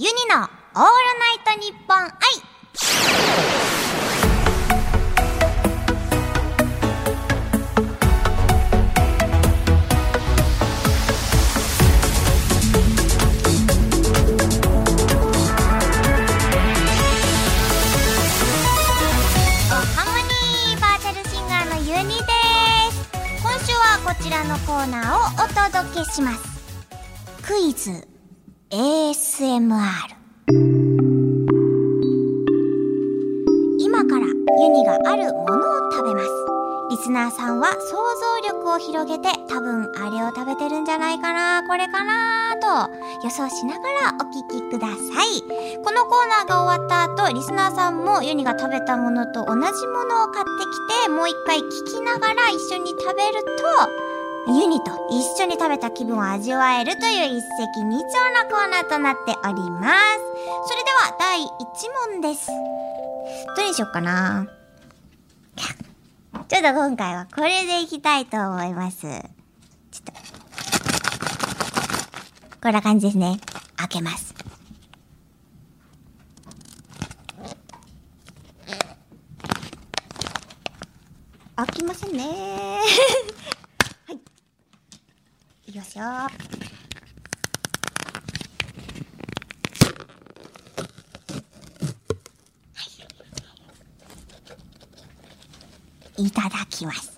ユニのオールナイトニッポン愛おハモニーバーチャルシンガーのユニです。今週はこちらのコーナーをお届けします。クイズ。ASMR 今からユニがあるものを食べます。リスナーさんは想像力を広げて多分あれを食べてるんじゃないかなこれかなと予想しながらお聞きください。このコーナーが終わった後リスナーさんもユニが食べたものと同じものを買ってきてもう一回聞きながら一緒に食べるとユニと一緒に食べた気分を味わえるという一石二鳥のコーナーとなっております。それでは第1問です。どれにしよっかな？ちょっと今回はこれでいきたいと思います。ちょっと。こんな感じですね。開けます。開きませんねはい。いきますよ。いただきます。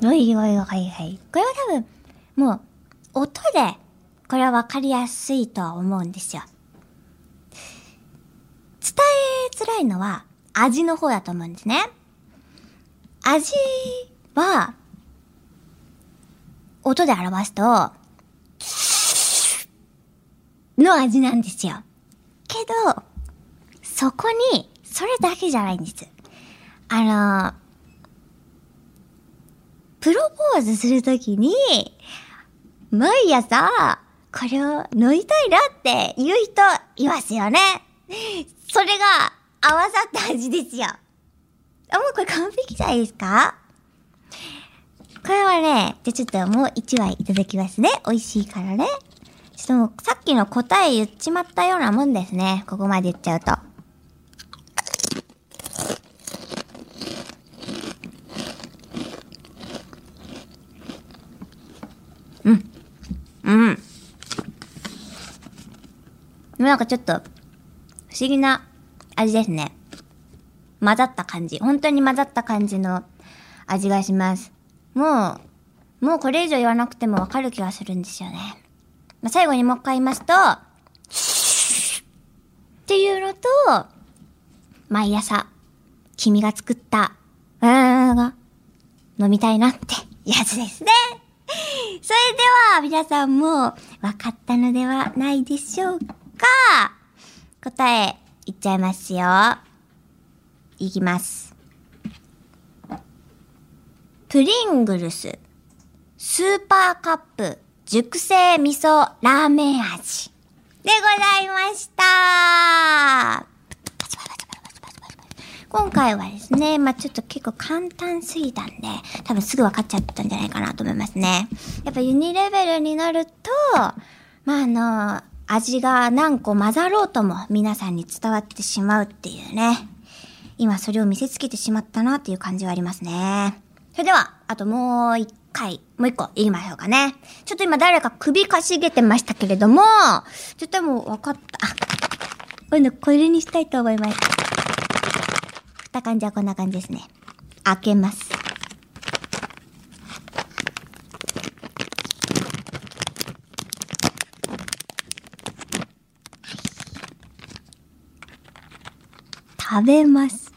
おいおいおいはい。これは多分、もう、音で、これはわかりやすいとは思うんですよ。伝えづらいのは、味の方だと思うんですね。味は、音で表すと、の味なんですよ。けど、そこに、それだけじゃないんです。あの、プロポーズするときに、毎朝、これを飲みたいなって言う人いますよね。それが合わさった味ですよ。あ、もうこれ完璧じゃないですか？これはね、じゃちょっともう一枚いただきますね。美味しいからね。ちょっともうさっきの答え言っちまったようなもんですね。ここまで言っちゃうと。うん。でもなんかちょっと、不思議な味ですね。混ざった感じ。本当に混ざった感じの味がします。もう、もうこれ以上言わなくてもわかる気がするんですよね。まあ、最後にもう一回言いますと、っていうのと、毎朝、君が作った、うーんが、飲みたいなってやつですね。それでは、皆さんも分かったのではないでしょうか？答え、いっちゃいますよ。いきます。プリングルス、スーパーカップ、熟成味噌ラーメン味。でございました今回はですね、まあちょっと結構簡単すぎたんで、多分すぐ分かっちゃったんじゃないかなと思いますね。やっぱユニレベルになると、まああの、味が何個混ざろうとも皆さんに伝わってしまうっていうね。今それを見せつけてしまったなっていう感じはありますね。それでは、あともう一回、もう一個言いましょうかね。ちょっと今誰か首かしげてましたけれども、ちょっともう分かった。あ、今度これにしたいと思います。振った感じはこんな感じですね。開けます。食べます。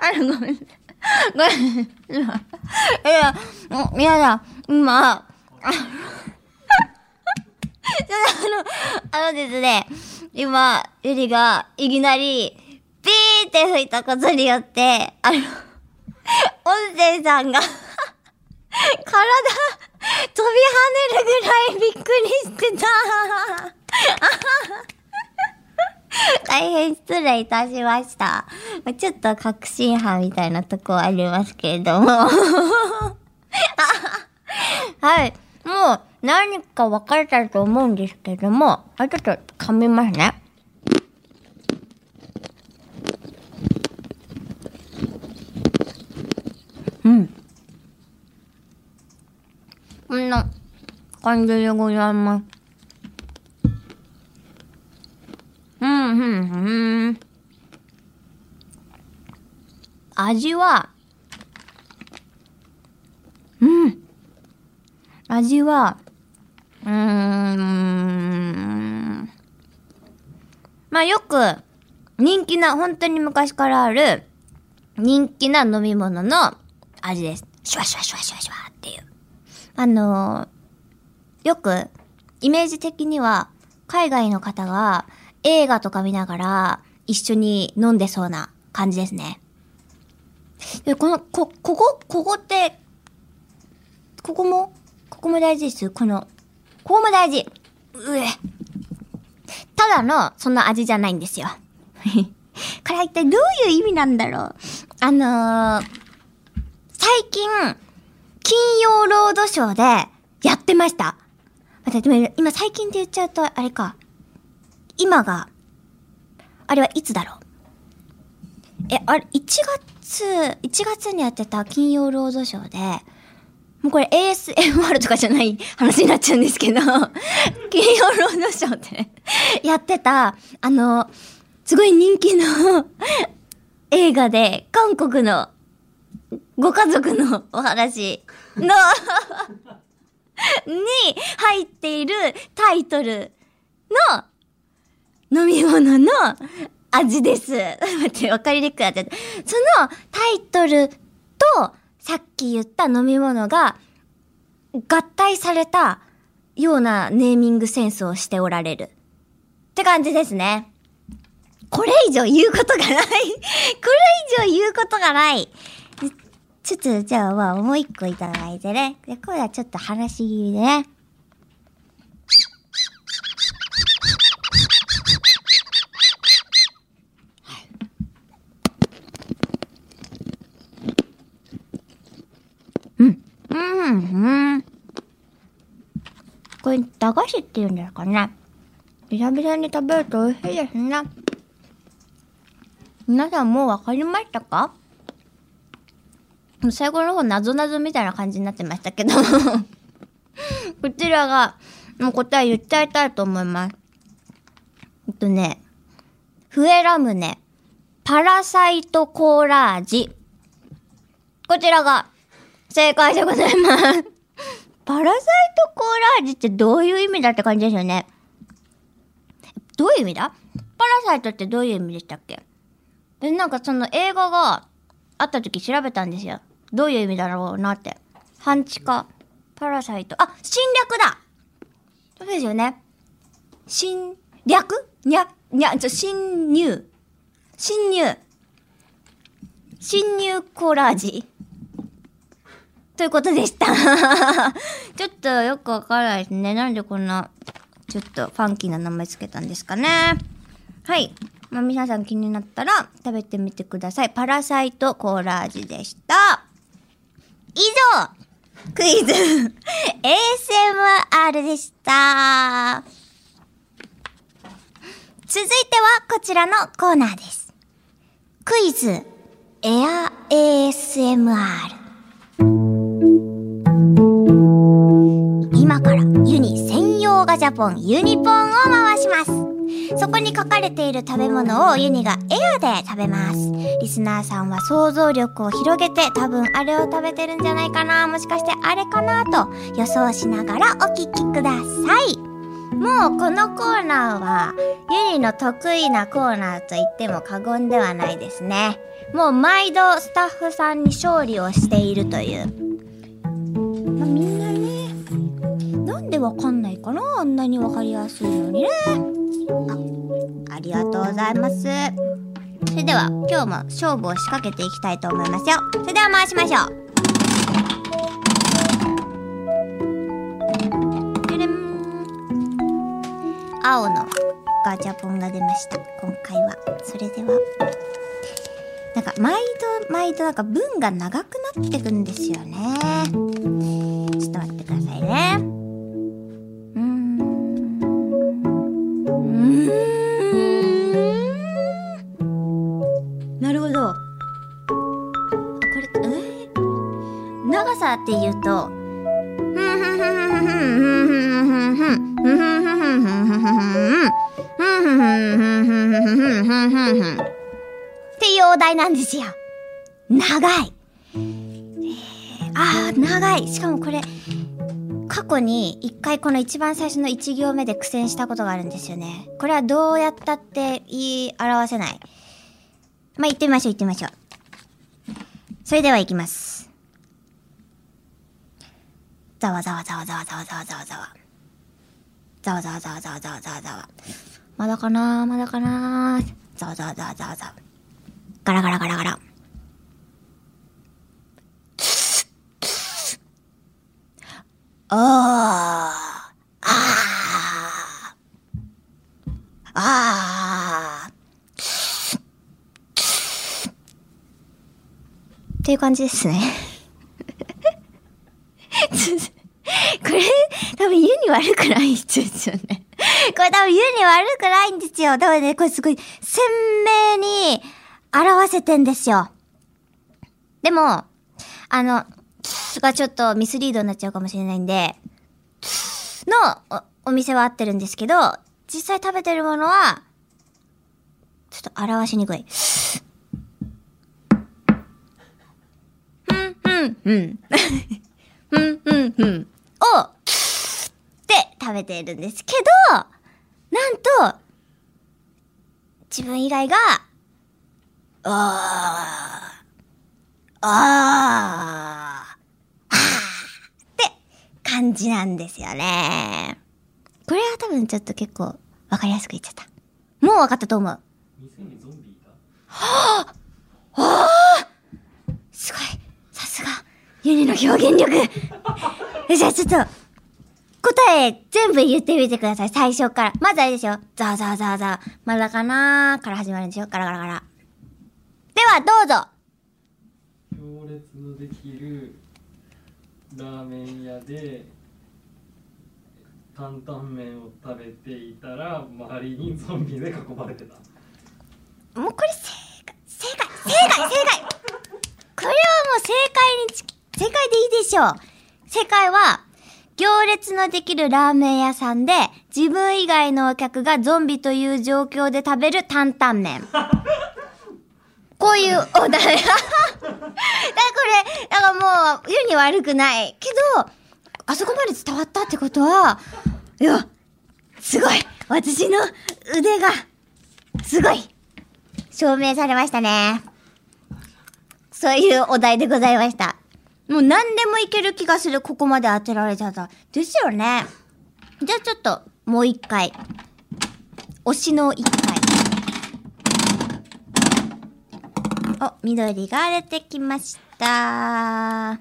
あれごめん。ごめん。今、いや、もう皆さん、今、ああのですね、今、ゆりがいきなり、ピーって吹いたことによって、あの、音声さんが、体、飛び跳ねるぐらいびっくりしてた。大変失礼いたしました。ちょっと確信犯みたいなとこありますけれども。はい。もう何か分かれたと思うんですけども、あ、ちょっと噛みますね。うん。こんな感じでございます。味は、うん。味は、うーん。まあよく、人気な、本当に昔からある、人気な飲み物の味です。シュワシュワシュワシュワシュワっていう。あのーよく、イメージ的には、海外の方が映画とか見ながら一緒に飲んでそうな感じですね。で、この、こ、ここ、ここって、ここも、ここも大事です。この、ここも大事。うえ。ただの、そんな味じゃないんですよ。これは一体どういう意味なんだろう。あのー、最近、金曜ロードショーでやってました。待って、でも今最近って言っちゃうと、あれか。今が、あれはいつだろう？え、あれ、1月、1月にやってた金曜ロードショーで、もうこれ ASMR とかじゃない話になっちゃうんですけど、金曜ロードショーで やってた、あの、すごい人気の 映画で、韓国のご家族のお話のに入っているタイトルの飲み物の味です。待って、わかりにくくなっちゃった。そのタイトルとさっき言った飲み物が合体されたようなネーミングセンスをしておられる。って感じですね。これ以上言うことがない。これ以上言うことがない。ちょっと、じゃあ、まあ、もう一個いただいてね。で、これはちょっと話し気味でね。うん。うん、これ、駄菓子って言うんですかね。久々に食べると美味しいですね。皆さんもうわかりましたか？最後の方、なぞなぞみたいな感じになってましたけど こちらが、もう答え言っちゃいたいと思います。えっとね、フエラムネ、パラサイトコーラ味。こちらが、正解でございます。パラサイトコーラ味ってどういう意味だって感じですよね。どういう意味だ？パラサイトってどういう意味でしたっけ？え、なんかその映画があった時調べたんですよ。どういう意味だろうなって。半地下、パラサイト。あ、侵略だそうですよね。侵略？にゃ、にゃ、ちょ、侵入。侵入。侵入コーラ味。ということでした。ちょっとよくわからないですね。なんでこんな、ちょっとファンキーな名前つけたんですかね。はい。まあ、皆さん気になったら食べてみてください。パラサイトコーラ味でした。以上クイズ ASMR でした。続いてはこちらのコーナーです。クイズエア ASMR。ガチャポンユニポンを回します。そこに書かれている食べ物をユニがエアで食べます。リスナーさんは想像力を広げて多分あれを食べてるんじゃないかな、もしかしてあれかなと予想しながらお聞きください。もうこのコーナーはユニの得意なコーナーと言っても過言ではないですね。もう毎度スタッフさんに勝利をしているという。まあ、みんなね、わかんないかな？あんなにわかりやすいのにね。あありがとうございます。それでは今日も勝負を仕掛けていきたいと思いますよ。それでは回しましょう。青のガチャポンが出ました今回はそれではなんか毎度毎度なんか文が長くなってくんですよねちょっと待ってくださいねっていうとっていうお題なんですよ。長い。あ、あ、長い。しかもこれ、過去に一回この一番最初の一行目で苦戦したことがあるんですよね。これはどうやったって言い表せない。まあ、言ってみましょう、行ってみましょう。それでは行きます。ざわざわざわざわざわざわざわざわ。ざわざわざわざわざわざわざわ。まだかな？まだかな？ざわざわざわざわざわ。ガラガラガラガラ。おーあああっていう感じですね。これ、多分家に悪くない人ですよね。これ多分家に悪くないんですよ。多分ね、これすごい鮮明に表せてんですよ。でも、あの、がちょっとミスリードになっちゃうかもしれないんで、のお店は合ってるんですけど、実際食べてるものは、ちょっと表しにくい。うん、うん、うん。ふんふんふんを、で食べているんですけど、なんと、自分以外が、ああ、あー、って感じなんですよね。これは多分ちょっと結構わかりやすく言っちゃった。もうわかったと思う。はあはあユニの表現力。じゃあちょっと、答え全部言ってみてください、最初から。まずあれでしょ。ザーザーザーザー。まだかなーから始まるんでしょ。ガラガラガラ。では、どうぞ。行列のできるラーメン屋で担々麺を食べていたら周りにゾンビで囲まれてた。もうこれ正解。正解。正解。正解これはもう正解に近正解でいいでしょう。正解は、行列のできるラーメン屋さんで、自分以外のお客がゾンビという状況で食べる担々麺。こういうお題。だからこれ、なんかもう、世に悪くない。けど、あそこまで伝わったってことは、いや、すごい私の腕が、すごい証明されましたね。そういうお題でございました。もう何でもいける気がする、ここまで当てられたら。ですよね。じゃあちょっと、もう一回。推しの一回。お、緑が出てきました。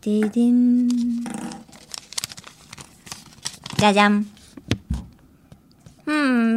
ででん。じゃじゃん。うん。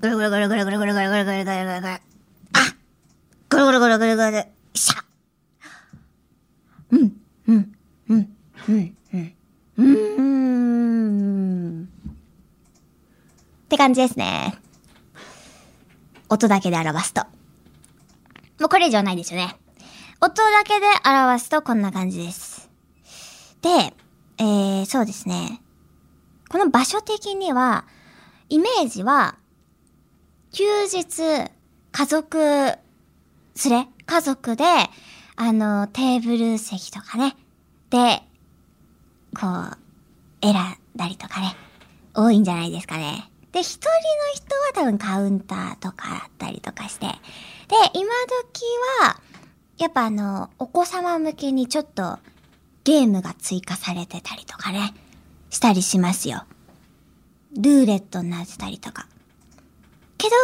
ぐるぐるぐるぐるぐるぐるぐるぐるぐるぐるぐるぐるゴロ。あぐるぐるぐるぐるゴロゴロ。しゃうん、うん、うん、うん、うん。うーん。って感じですね。音だけで表すと。もうこれ以上ないですよね。音だけで表すとこんな感じです。で、えー、そうですね。この場所的には、イメージは、休日、家族連れ、家族で、あの、テーブル席とかね、で、こう、選んだりとかね、多いんじゃないですかね。で、一人の人は多分カウンターとかだったりとかして。で、今時は、やっぱあの、お子様向けにちょっとゲームが追加されてたりとかね、したりしますよ。ルーレットになってたりとか。けど、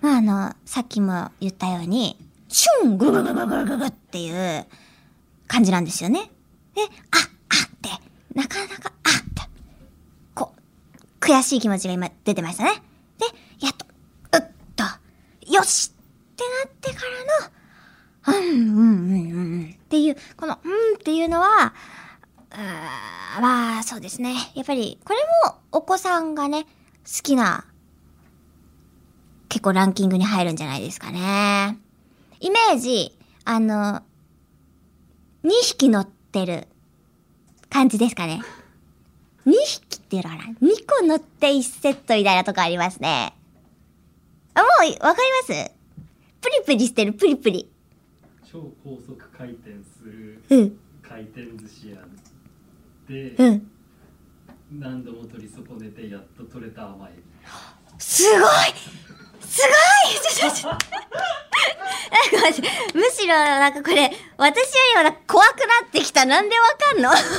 まああの、さっきも言ったように、シュンぐるぐるぐぐぐっていう感じなんですよね。で、あ、あって、なかなか、あって、こう、悔しい気持ちが今出てましたね。で、やっと、うっと、よしってなってからの、うん、うん、うん、うん、っていう、この、うんっていうのは、あーまあ、そうですね。やっぱり、これもお子さんがね、好きな、結構ランキングに入るんじゃないですかね。イメージ、あの、2匹乗ってる感じですかね。2匹っていうのかな ?2 個乗って1セットみたいなとこありますね。あ、もう、わかります？プリプリしてる、プリプリ。超高速回転するうん、回転寿司屋でうん。何度も取り損ねてやっと取れた甘エビすごいすごい。むしろなんかこれ、私よりも怖くなってきた。なんでわかんのなんでわ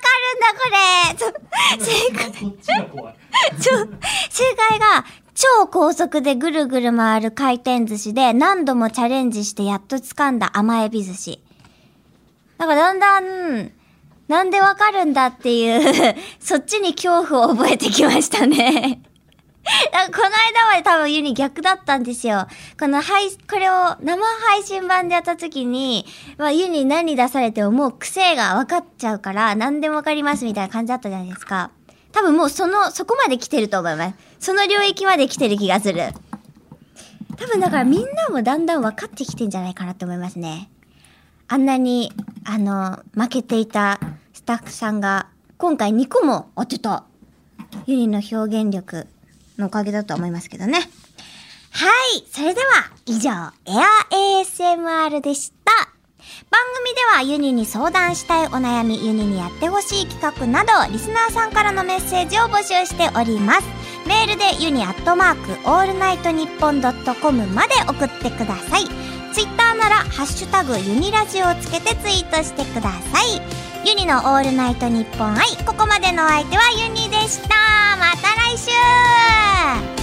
かるんだこれ、正解、ち、正解が、超高速でぐるぐる回る回転寿司で何度もチャレンジしてやっと掴んだ甘エビ寿司。なんかだんだん、なんでわかるんだっていう、そっちに恐怖を覚えてきましたね。この間まで多分ユニ逆だったんですよ。この配、これを生配信版でやった時に、まあユニ何出されてももう癖が分かっちゃうから何でも分かりますみたいな感じだったじゃないですか。多分もうその、そこまで来てると思います。その領域まで来てる気がする。多分だからみんなもだんだん分かってきてんじゃないかなと思いますね。あんなに、あの、負けていたスタッフさんが、今回2個も当てた。ユニの表現力のおかげだと思いますけどね。はい。それでは、以上、エア ASMR でした。番組ではユニに相談したいお悩み、ユニにやってほしい企画など、リスナーさんからのメッセージを募集しております。メールでユニアットマークオールナイトニッポンドットコムまで送ってください。ツイッターなら、ハッシュタグユニラジオをつけてツイートしてください。ユニのオールナイトニッポン i。ここまでのお相手はユニでした。また来週。